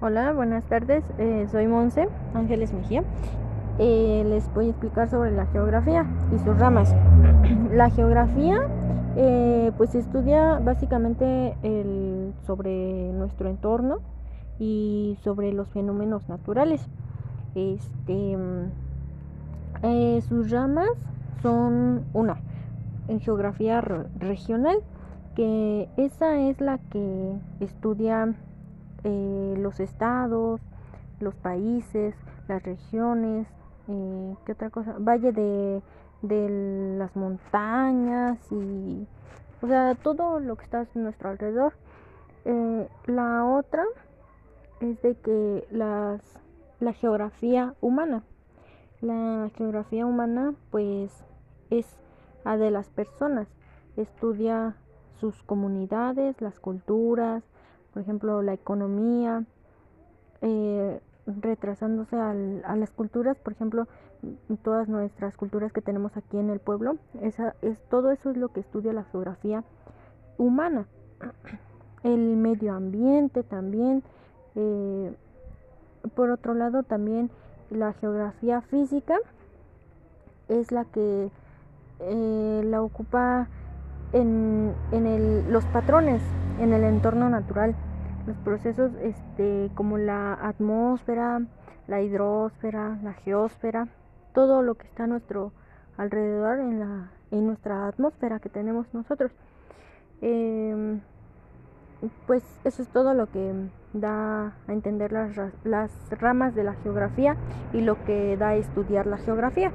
Hola, buenas tardes. Eh, soy Monse Ángeles Mejía. Eh, les voy a explicar sobre la geografía y sus ramas. La geografía, eh, pues estudia básicamente sobre nuestro entorno y sobre los fenómenos naturales. Este, sus ramas son una en geografía regional, que esa es la que estudia eh, los estados, los países, las regiones, eh, ¿qué otra cosa? Valle de, de las montañas y, o sea, todo lo que está a nuestro alrededor. Eh, la otra es de que las, la geografía humana, la geografía humana pues es a de las personas, estudia sus comunidades, las culturas, por ejemplo, la economía, eh, retrasándose al, a las culturas, por ejemplo, todas nuestras culturas que tenemos aquí en el pueblo, esa, es, todo eso es lo que estudia la geografía humana. El medio ambiente también, eh, por otro lado también la geografía física es la que eh, la ocupa en, en el, los patrones en el entorno natural los procesos este, como la atmósfera, la hidrosfera, la geósfera, todo lo que está a nuestro alrededor en, la, en nuestra atmósfera que tenemos nosotros. Em, pues eso es todo lo que da a entender las, las ramas de la geografía y lo que da a estudiar la geografía.